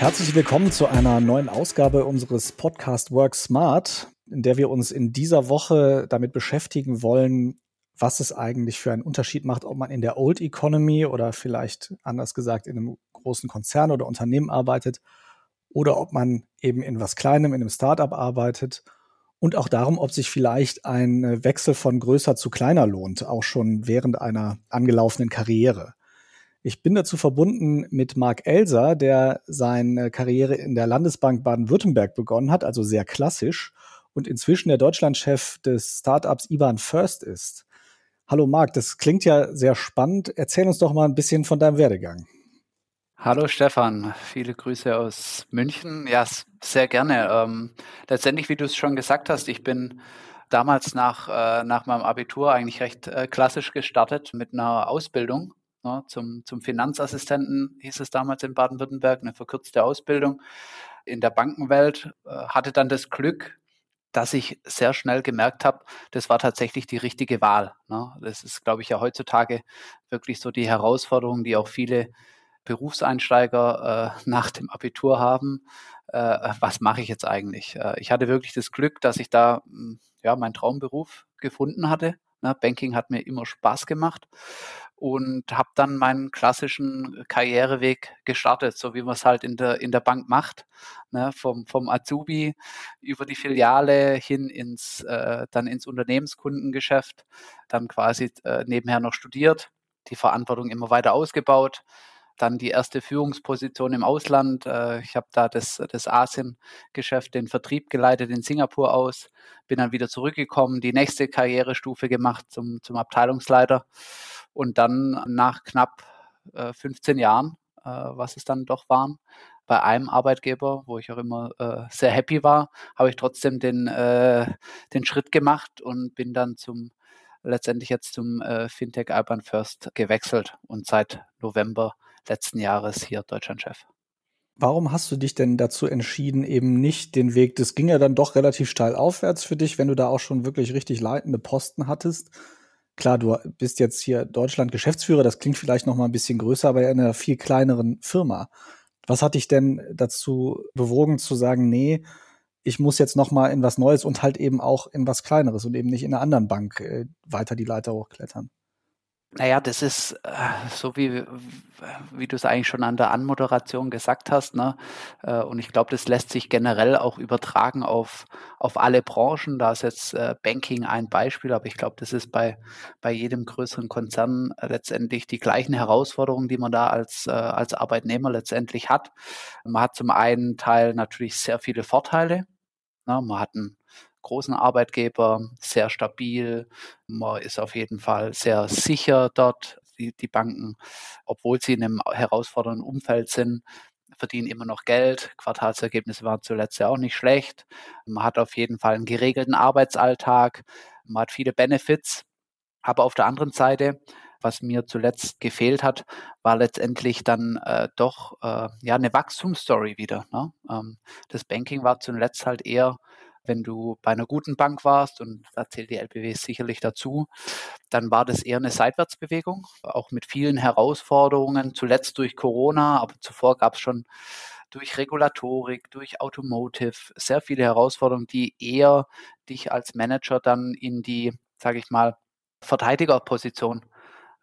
Herzlich willkommen zu einer neuen Ausgabe unseres Podcast Work Smart, in der wir uns in dieser Woche damit beschäftigen wollen, was es eigentlich für einen Unterschied macht, ob man in der Old Economy oder vielleicht anders gesagt in einem großen Konzern oder Unternehmen arbeitet oder ob man eben in was Kleinem, in einem Startup arbeitet und auch darum, ob sich vielleicht ein Wechsel von größer zu kleiner lohnt, auch schon während einer angelaufenen Karriere. Ich bin dazu verbunden mit Marc Elser, der seine Karriere in der Landesbank Baden-Württemberg begonnen hat, also sehr klassisch und inzwischen der Deutschlandchef des Startups IBAN First ist. Hallo Marc, das klingt ja sehr spannend. Erzähl uns doch mal ein bisschen von deinem Werdegang. Hallo Stefan, viele Grüße aus München. Ja, sehr gerne. Ähm, letztendlich, wie du es schon gesagt hast, ich bin damals nach, äh, nach meinem Abitur eigentlich recht äh, klassisch gestartet mit einer Ausbildung ne, zum, zum Finanzassistenten, hieß es damals in Baden-Württemberg, eine verkürzte Ausbildung in der Bankenwelt, äh, hatte dann das Glück, dass ich sehr schnell gemerkt habe, das war tatsächlich die richtige Wahl. Ne? Das ist, glaube ich, ja heutzutage wirklich so die Herausforderung, die auch viele Berufseinsteiger äh, nach dem Abitur haben. Äh, was mache ich jetzt eigentlich? Äh, ich hatte wirklich das Glück, dass ich da hm, ja meinen Traumberuf gefunden hatte. Ne? Banking hat mir immer Spaß gemacht und habe dann meinen klassischen Karriereweg gestartet, so wie man es halt in der, in der Bank macht, ne, vom, vom Azubi über die Filiale hin ins, äh, dann ins Unternehmenskundengeschäft, dann quasi äh, nebenher noch studiert, die Verantwortung immer weiter ausgebaut, dann die erste Führungsposition im Ausland. Äh, ich habe da das, das Asien-Geschäft, den Vertrieb geleitet in Singapur aus, bin dann wieder zurückgekommen, die nächste Karrierestufe gemacht zum, zum Abteilungsleiter und dann nach knapp äh, 15 Jahren, äh, was es dann doch waren, bei einem Arbeitgeber, wo ich auch immer äh, sehr happy war, habe ich trotzdem den, äh, den Schritt gemacht und bin dann zum letztendlich jetzt zum äh, Fintech Alban First gewechselt und seit November letzten Jahres hier Deutschlandchef. Warum hast du dich denn dazu entschieden, eben nicht den Weg, das ging ja dann doch relativ steil aufwärts für dich, wenn du da auch schon wirklich richtig leitende Posten hattest, klar, du bist jetzt hier Deutschland Geschäftsführer, das klingt vielleicht noch mal ein bisschen größer, aber in einer viel kleineren Firma. Was hat dich denn dazu bewogen zu sagen, nee, ich muss jetzt noch mal in was Neues und halt eben auch in was Kleineres und eben nicht in einer anderen Bank äh, weiter die Leiter hochklettern? Naja, das ist äh, so wie, wie du es eigentlich schon an der Anmoderation gesagt hast. Ne? Äh, und ich glaube, das lässt sich generell auch übertragen auf, auf alle Branchen. Da ist jetzt äh, Banking ein Beispiel, aber ich glaube, das ist bei, bei jedem größeren Konzern letztendlich die gleichen Herausforderungen, die man da als, äh, als Arbeitnehmer letztendlich hat. Man hat zum einen Teil natürlich sehr viele Vorteile. Ne? Man hat einen großen Arbeitgeber, sehr stabil. Man ist auf jeden Fall sehr sicher dort. Die, die Banken, obwohl sie in einem herausfordernden Umfeld sind, verdienen immer noch Geld. Quartalsergebnisse waren zuletzt ja auch nicht schlecht. Man hat auf jeden Fall einen geregelten Arbeitsalltag. Man hat viele Benefits. Aber auf der anderen Seite, was mir zuletzt gefehlt hat, war letztendlich dann äh, doch äh, ja eine Wachstumsstory wieder. Ne? Ähm, das Banking war zuletzt halt eher wenn du bei einer guten Bank warst, und da zählt die LBW sicherlich dazu, dann war das eher eine Seitwärtsbewegung, auch mit vielen Herausforderungen, zuletzt durch Corona, aber zuvor gab es schon durch Regulatorik, durch Automotive sehr viele Herausforderungen, die eher dich als Manager dann in die, sage ich mal, Verteidigerposition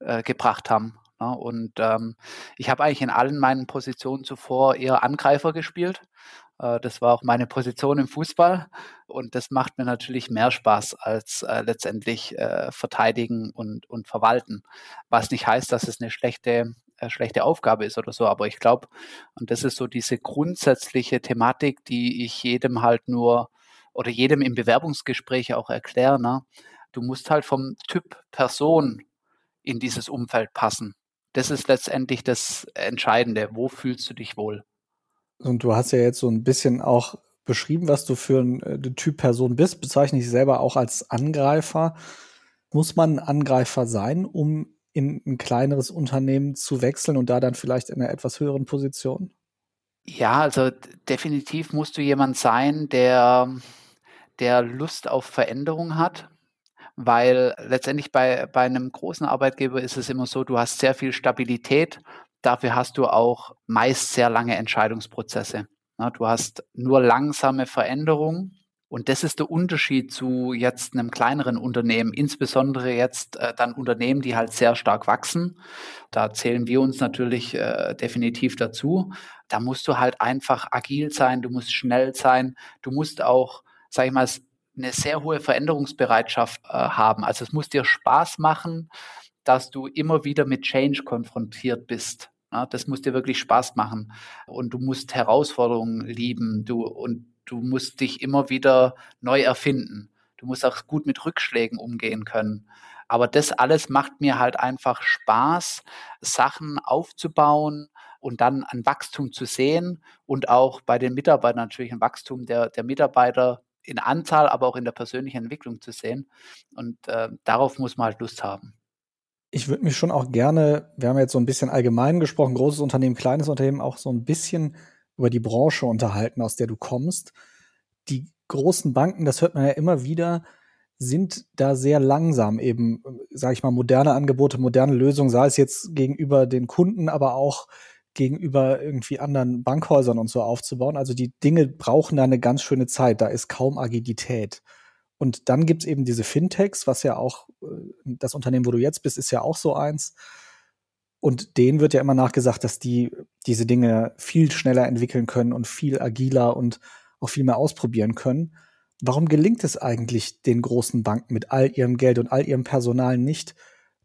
äh, gebracht haben. Ja, ne? und ähm, ich habe eigentlich in allen meinen Positionen zuvor eher Angreifer gespielt äh, das war auch meine Position im Fußball und das macht mir natürlich mehr Spaß als äh, letztendlich äh, verteidigen und, und verwalten. Was nicht heißt, dass es eine schlechte, äh, schlechte Aufgabe ist oder so, aber ich glaube, und das ist so diese grundsätzliche Thematik, die ich jedem halt nur oder jedem im Bewerbungsgespräch auch erkläre. Ne? Du musst halt vom Typ Person in dieses Umfeld passen. Das ist letztendlich das Entscheidende. Wo fühlst du dich wohl? Und du hast ja jetzt so ein bisschen auch beschrieben, was du für ein, äh, Typ Person bist, bezeichne ich selber auch als Angreifer. Muss man ein Angreifer sein, um in ein kleineres Unternehmen zu wechseln und da dann vielleicht in einer etwas höheren Position? Ja, also definitiv musst du jemand sein, der, der Lust auf Veränderung hat, weil letztendlich bei, bei einem großen Arbeitgeber ist es immer so, du hast sehr viel Stabilität dafür hast du auch meist sehr lange Entscheidungsprozesse. Du hast nur langsame Veränderungen. Und das ist der Unterschied zu jetzt einem kleineren Unternehmen, insbesondere jetzt äh, dann Unternehmen, die halt sehr stark wachsen. Da zählen wir uns natürlich äh, definitiv dazu. Da musst du halt einfach agil sein, du musst schnell sein, du musst auch, sag ich mal, eine sehr hohe Veränderungsbereitschaft äh, haben. Also es muss dir Spaß machen, dass du immer wieder mit Change konfrontiert bist. Ja, das muss dir wirklich Spaß machen. Und du musst Herausforderungen lieben. Du, und du musst dich immer wieder neu erfinden. Du musst auch gut mit Rückschlägen umgehen können. Aber das alles macht mir halt einfach Spaß, Sachen aufzubauen und dann ein Wachstum zu sehen und auch bei den Mitarbeitern natürlich ein Wachstum der, der Mitarbeiter in Anzahl, aber auch in der persönlichen Entwicklung zu sehen. Und äh, darauf muss man halt Lust haben. Ich würde mich schon auch gerne, wir haben jetzt so ein bisschen allgemein gesprochen, großes Unternehmen, kleines Unternehmen, auch so ein bisschen über die Branche unterhalten, aus der du kommst. Die großen Banken, das hört man ja immer wieder, sind da sehr langsam eben, sage ich mal, moderne Angebote, moderne Lösungen, sei es jetzt gegenüber den Kunden, aber auch gegenüber irgendwie anderen Bankhäusern und so aufzubauen. Also die Dinge brauchen da eine ganz schöne Zeit, da ist kaum Agilität. Und dann gibt's eben diese Fintechs, was ja auch, äh, das Unternehmen, wo du jetzt bist, ist ja auch so eins. Und denen wird ja immer nachgesagt, dass die diese Dinge viel schneller entwickeln können und viel agiler und auch viel mehr ausprobieren können. Warum gelingt es eigentlich den großen Banken mit all ihrem Geld und all ihrem Personal nicht,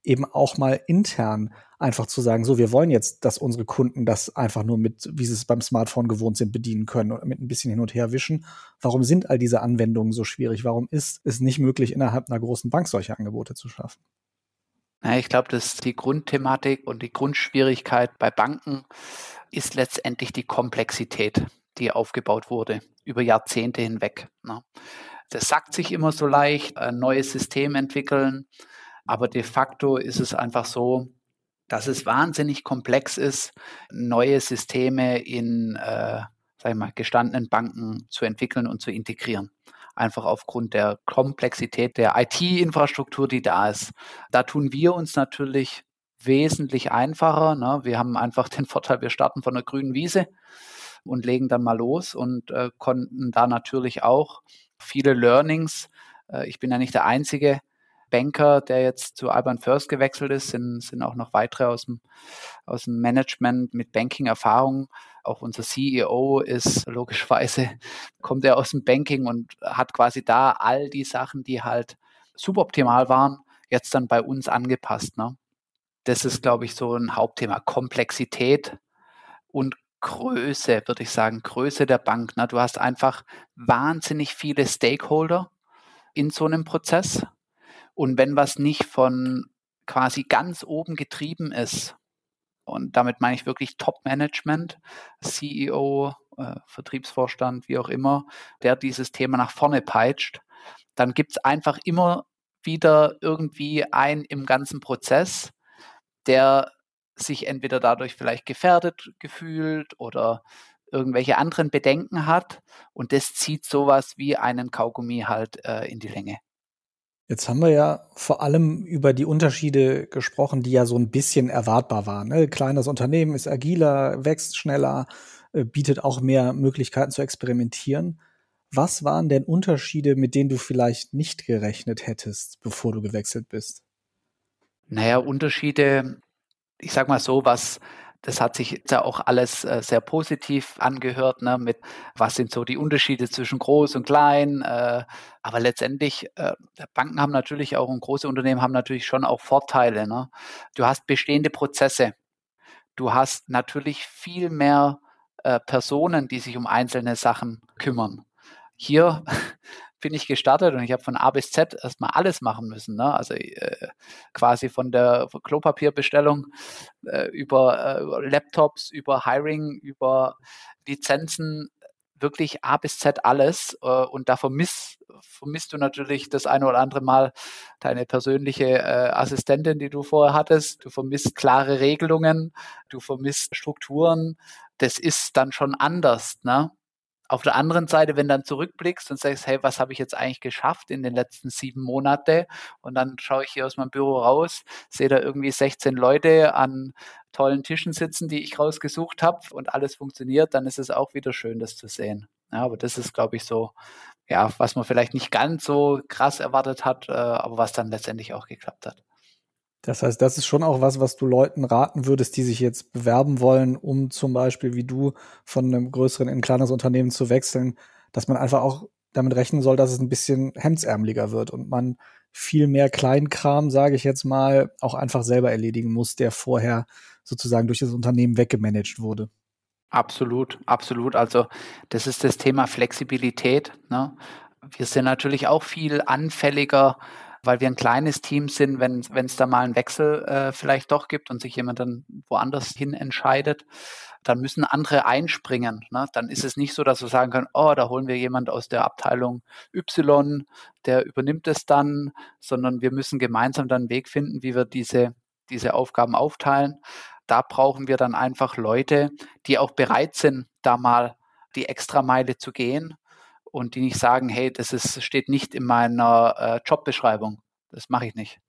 eben auch mal intern einfach zu sagen, so, wir wollen jetzt, dass unsere Kunden das einfach nur mit, wie sie es beim Smartphone gewohnt sind, bedienen können und mit ein bisschen hin und her wischen. Warum sind all diese Anwendungen so schwierig? Warum ist es nicht möglich, innerhalb einer großen Bank solche Angebote zu schaffen? Ja, ich glaube, dass die Grundthematik und die Grundschwierigkeit bei Banken ist letztendlich die Komplexität, die aufgebaut wurde über Jahrzehnte hinweg. Ne? Das sagt sich immer so leicht, ein neues System entwickeln, aber de facto ist es einfach so, dass es wahnsinnig komplex ist, neue Systeme in, äh, sag ich mal, gestandenen Banken zu entwickeln und zu integrieren. Einfach aufgrund der Komplexität der IT-Infrastruktur, die da ist. Da tun wir uns natürlich wesentlich einfacher. Ne? Wir haben einfach den Vorteil, wir starten von der grünen Wiese und legen dann mal los und äh, konnten da natürlich auch viele Learnings. Äh, ich bin ja nicht der Einzige, Banker, der jetzt zu Alban First gewechselt ist, sind, sind auch noch weitere aus dem, aus dem Management mit Banking-Erfahrung. Auch unser CEO ist logischerweise, kommt er aus dem Banking und hat quasi da all die Sachen, die halt suboptimal waren, jetzt dann bei uns angepasst. Ne? Das ist, glaube ich, so ein Hauptthema. Komplexität und Größe, würde ich sagen, Größe der Bank. Ne? Du hast einfach wahnsinnig viele Stakeholder in so einem Prozess. Und wenn was nicht von quasi ganz oben getrieben ist, und damit meine ich wirklich Top-Management, CEO, äh, Vertriebsvorstand, wie auch immer, der dieses Thema nach vorne peitscht, dann gibt es einfach immer wieder irgendwie einen im ganzen Prozess, der sich entweder dadurch vielleicht gefährdet gefühlt oder irgendwelche anderen Bedenken hat und das zieht sowas wie einen Kaugummi halt äh, in die Länge. Jetzt haben wir ja vor allem über die Unterschiede gesprochen, die ja so ein bisschen erwartbar waren. Ne? Kleines Unternehmen ist agiler, wächst schneller, äh, bietet auch mehr Möglichkeiten zu experimentieren. Was waren denn Unterschiede, mit denen du vielleicht nicht gerechnet hättest, bevor du gewechselt bist? Naja, Unterschiede, ich sag mal so, was das hat sich ja auch alles äh, sehr positiv angehört, ne, mit was sind so die Unterschiede zwischen groß und klein. Äh, aber letztendlich, äh, Banken haben natürlich auch und große Unternehmen haben natürlich schon auch Vorteile. Ne? Du hast bestehende Prozesse. Du hast natürlich viel mehr äh, Personen, die sich um einzelne Sachen kümmern. Hier bin ich gestartet und ich habe von A bis Z erstmal alles machen müssen. Ne? Also äh, quasi von der Klopapierbestellung äh, über äh, Laptops, über Hiring, über Lizenzen, wirklich A bis Z alles. Äh, und da vermisst, vermisst du natürlich das eine oder andere Mal deine persönliche äh, Assistentin, die du vorher hattest. Du vermisst klare Regelungen, du vermisst Strukturen. Das ist dann schon anders. Ne? Auf der anderen Seite, wenn dann zurückblickst und sagst, hey, was habe ich jetzt eigentlich geschafft in den letzten sieben Monaten? Und dann schaue ich hier aus meinem Büro raus, sehe da irgendwie 16 Leute an tollen Tischen sitzen, die ich rausgesucht habe und alles funktioniert, dann ist es auch wieder schön, das zu sehen. Ja, aber das ist, glaube ich, so, ja, was man vielleicht nicht ganz so krass erwartet hat, äh, aber was dann letztendlich auch geklappt hat. Das heißt, das ist schon auch was, was du Leuten raten würdest, die sich jetzt bewerben wollen, um zum Beispiel wie du von einem größeren in ein kleines Unternehmen zu wechseln, dass man einfach auch damit rechnen soll, dass es ein bisschen hemdsärmeliger wird und man viel mehr Kleinkram, sage ich jetzt mal, auch einfach selber erledigen muss, der vorher sozusagen durch das Unternehmen weggemanagt wurde. Absolut, absolut. Also das ist das Thema Flexibilität. Ne? Wir sind natürlich auch viel anfälliger weil wir ein kleines Team sind, wenn es da mal einen Wechsel äh, vielleicht doch gibt und sich jemand dann woanders hin entscheidet, dann müssen andere einspringen. Ne? Dann ist es nicht so, dass wir sagen können, oh, da holen wir jemand aus der Abteilung Y, der übernimmt es dann, sondern wir müssen gemeinsam dann einen Weg finden, wie wir diese, diese Aufgaben aufteilen. Da brauchen wir dann einfach Leute, die auch bereit sind, da mal die Extrameile zu gehen und die nicht sagen, hey, das ist, steht nicht in meiner äh, Jobbeschreibung. Das mache ich nicht.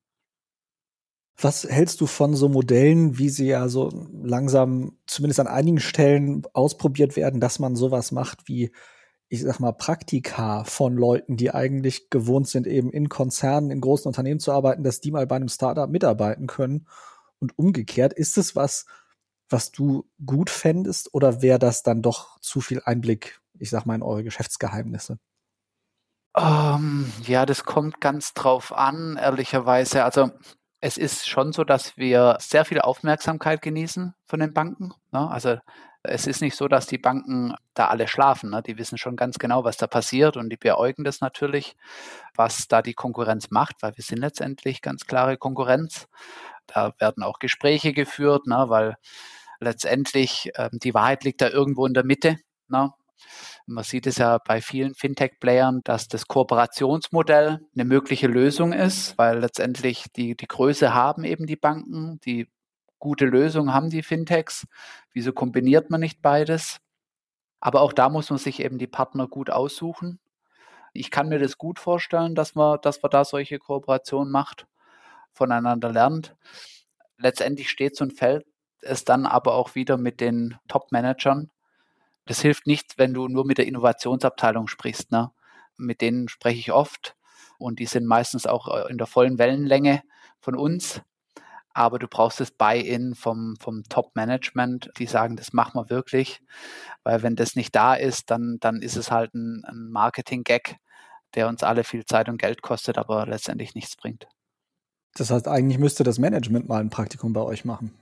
Was hältst du von so Modellen, wie sie ja so langsam zumindest an einigen Stellen ausprobiert werden, dass man sowas macht wie, ich sag mal, Praktika von Leuten, die eigentlich gewohnt sind, eben in Konzernen, in großen Unternehmen zu arbeiten, dass die mal bei einem Startup mitarbeiten können? Und umgekehrt, ist es was, was du gut fändest oder wäre das dann doch zu viel Einblick ich sag mal, in eure Geschäftsgeheimnisse? Um, ähm, ja, das kommt ganz drauf an, ehrlicherweise. Also es ist schon so, dass wir sehr viel Aufmerksamkeit genießen von den Banken. Ne? Also es ist nicht so, dass die Banken da alle schlafen. Ne? Die wissen schon ganz genau, was da passiert und die beäugen das natürlich, was da die Konkurrenz macht, weil wir sind letztendlich ganz klare Konkurrenz. Da werden auch Gespräche geführt, ne? weil letztendlich äh, die Wahrheit liegt da irgendwo in der Mitte. Ne? Man sieht es ja bei vielen Fintech-Playern, dass das Kooperationsmodell eine mögliche Lösung ist, weil letztendlich die, die Größe haben eben die Banken, die gute Lösung haben die Fintechs. Wieso kombiniert man nicht beides? Aber auch da muss man sich eben die Partner gut aussuchen. Ich kann mir das gut vorstellen, dass man, dass man da solche Kooperationen macht, voneinander lernt. Letztendlich steht ein Feld es dann aber auch wieder mit den Top-Managern, das hilft nicht, wenn du nur mit der Innovationsabteilung sprichst. Ne? Mit denen spreche ich oft und die sind meistens auch äh, in der vollen Wellenlänge von uns. Aber du brauchst das Buy-in vom, vom Top-Management, die sagen, das machen wir wirklich. Weil wenn das nicht da ist, dann, dann ist es halt ein, ein Marketing-Gag, der uns alle viel Zeit und Geld kostet, aber letztendlich nichts bringt. Das heißt, eigentlich müsste das Management mal ein Praktikum bei euch machen.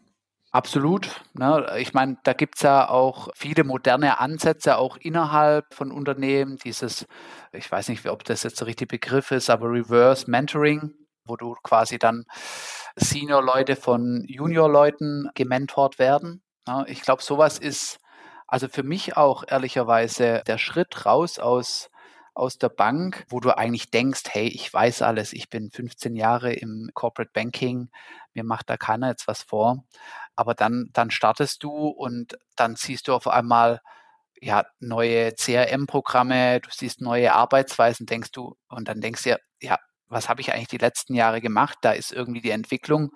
Absolut. Ne? Ich meine, da gibt's ja auch viele moderne Ansätze, auch innerhalb von Unternehmen. Dieses, ich weiß nicht, ob das jetzt der richtige Begriff ist, aber Reverse Mentoring, wo du quasi dann Senior-Leute von Junior-Leuten gementort werden. Ne? Ich glaube, sowas ist also für mich auch ehrlicherweise der Schritt raus aus aus der Bank, wo du eigentlich denkst, hey, ich weiß alles, ich bin 15 Jahre im Corporate Banking, mir macht da keiner jetzt was vor. Aber dann, dann startest du und dann siehst du auf einmal ja, neue CRM-Programme, du siehst neue Arbeitsweisen, denkst du, und dann denkst du ja, ja, was habe ich eigentlich die letzten Jahre gemacht? Da ist irgendwie die Entwicklung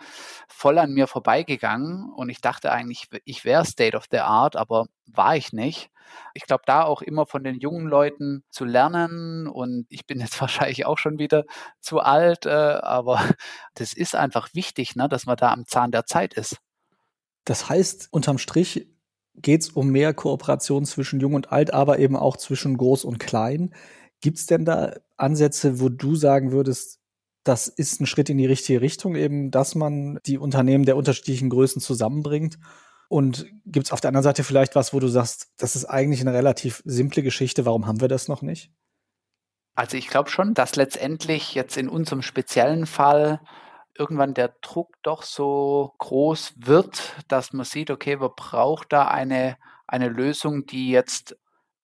voll an mir vorbeigegangen und ich dachte eigentlich, ich wäre State of the Art, aber war ich nicht. Ich glaube, da auch immer von den jungen Leuten zu lernen und ich bin jetzt wahrscheinlich auch schon wieder zu alt, äh, aber das ist einfach wichtig, ne, dass man da am Zahn der Zeit ist. Das heißt, unterm Strich geht es um mehr Kooperation zwischen Jung und Alt, aber eben auch zwischen Groß und Klein. Gibt es denn da Ansätze, wo du sagen würdest, das ist ein Schritt in die richtige Richtung, eben, dass man die Unternehmen der unterschiedlichen Größen zusammenbringt? Und gibt es auf der anderen Seite vielleicht was, wo du sagst, das ist eigentlich eine relativ simple Geschichte, warum haben wir das noch nicht? Also ich glaube schon, dass letztendlich jetzt in unserem speziellen Fall irgendwann der Druck doch so groß wird, dass man sieht, okay, man braucht da eine, eine Lösung, die jetzt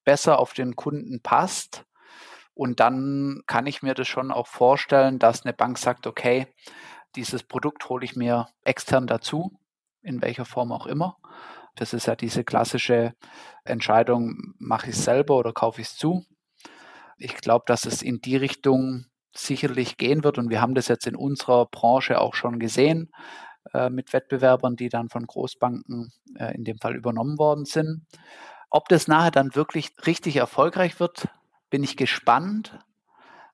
besser auf den Kunden passt. Und dann kann ich mir das schon auch vorstellen, dass eine Bank sagt, okay, dieses Produkt hole ich mir extern dazu, in welcher Form auch immer. Das ist ja diese klassische Entscheidung, mache ich es selber oder kaufe ich es zu. Ich glaube, dass es in die Richtung sicherlich gehen wird und wir haben das jetzt in unserer Branche auch schon gesehen äh, mit Wettbewerbern, die dann von Großbanken äh, in dem Fall übernommen worden sind. Ob das nachher dann wirklich richtig erfolgreich wird, bin ich gespannt,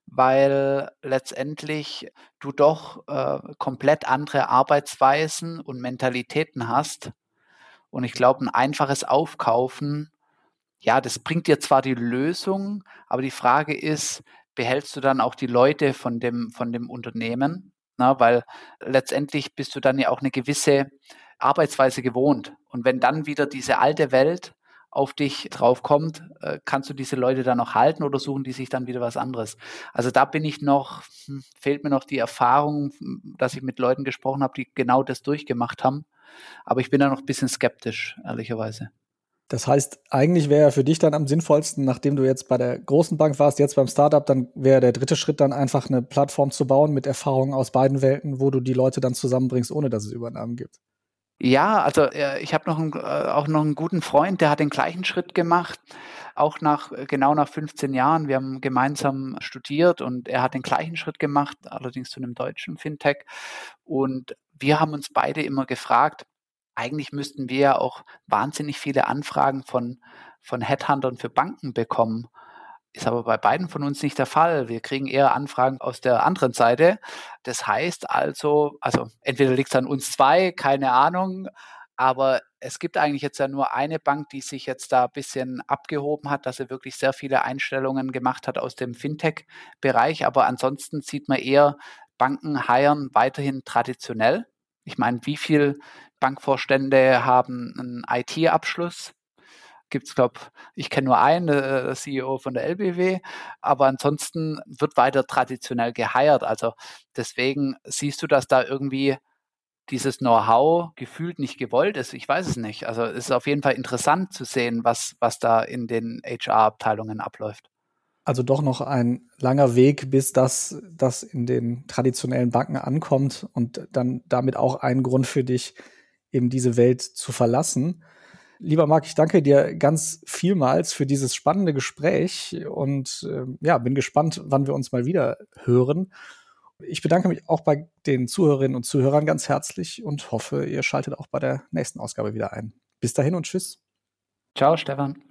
weil letztendlich du doch äh, komplett andere Arbeitsweisen und Mentalitäten hast. Und ich glaube, ein einfaches Aufkaufen, ja, das bringt dir zwar die Lösung, aber die Frage ist, behältst du dann auch die Leute von dem, von dem Unternehmen? Na, weil letztendlich bist du dann ja auch eine gewisse Arbeitsweise gewohnt. Und wenn dann wieder diese alte Welt auf dich draufkommt, äh, kannst du diese Leute dann noch halten oder suchen die sich dann wieder was anderes? Also da bin ich noch, hm, fehlt mir noch die Erfahrung, hm, dass ich mit Leuten gesprochen habe, die genau das durchgemacht haben. Aber ich bin da noch ein bisschen skeptisch, ehrlicherweise. Das heißt, eigentlich wäre für dich dann am sinnvollsten, nachdem du jetzt bei der großen Bank warst, jetzt beim Startup, dann wäre der dritte Schritt dann einfach eine Plattform zu bauen mit Erfahrungen aus beiden Welten, wo du die Leute dann zusammenbringst, ohne dass es Übernahmen gibt. Ja, also äh, ich habe noch einen, äh, auch noch einen guten Freund, der hat den gleichen Schritt gemacht, auch nach genau nach 15 Jahren. Wir haben gemeinsam studiert und er hat den gleichen Schritt gemacht, allerdings zu einem deutschen Fintech. Und wir haben uns beide immer gefragt, eigentlich müssten wir ja auch wahnsinnig viele Anfragen von, von Headhuntern für Banken bekommen. Ist aber bei beiden von uns nicht der Fall. Wir kriegen eher Anfragen aus der anderen Seite. Das heißt also, also entweder liegt es an uns zwei, keine Ahnung, aber es gibt eigentlich jetzt ja nur eine Bank, die sich jetzt da ein bisschen abgehoben hat, dass sie wirklich sehr viele Einstellungen gemacht hat aus dem Fintech-Bereich. Aber ansonsten sieht man eher, Banken heiern weiterhin traditionell. Ich meine, wie viele Bankvorstände haben einen IT-Abschluss? Gibt es, glaube ich, kenne nur einen, äh, CEO von der LBW, aber ansonsten wird weiter traditionell geheiert. Also deswegen siehst du, dass da irgendwie dieses Know-how gefühlt nicht gewollt ist. Ich weiß es nicht. Also es ist auf jeden Fall interessant zu sehen, was, was da in den HR-Abteilungen abläuft. Also doch noch ein langer Weg, bis das, das in den traditionellen Banken ankommt und dann damit auch ein Grund für dich, eben diese Welt zu verlassen. Lieber Marc, ich danke dir ganz vielmals für dieses spannende Gespräch und äh, ja, bin gespannt, wann wir uns mal wieder hören. Ich bedanke mich auch bei den Zuhörerinnen und Zuhörern ganz herzlich und hoffe, ihr schaltet auch bei der nächsten Ausgabe wieder ein. Bis dahin und tschüss. Ciao, Stefan.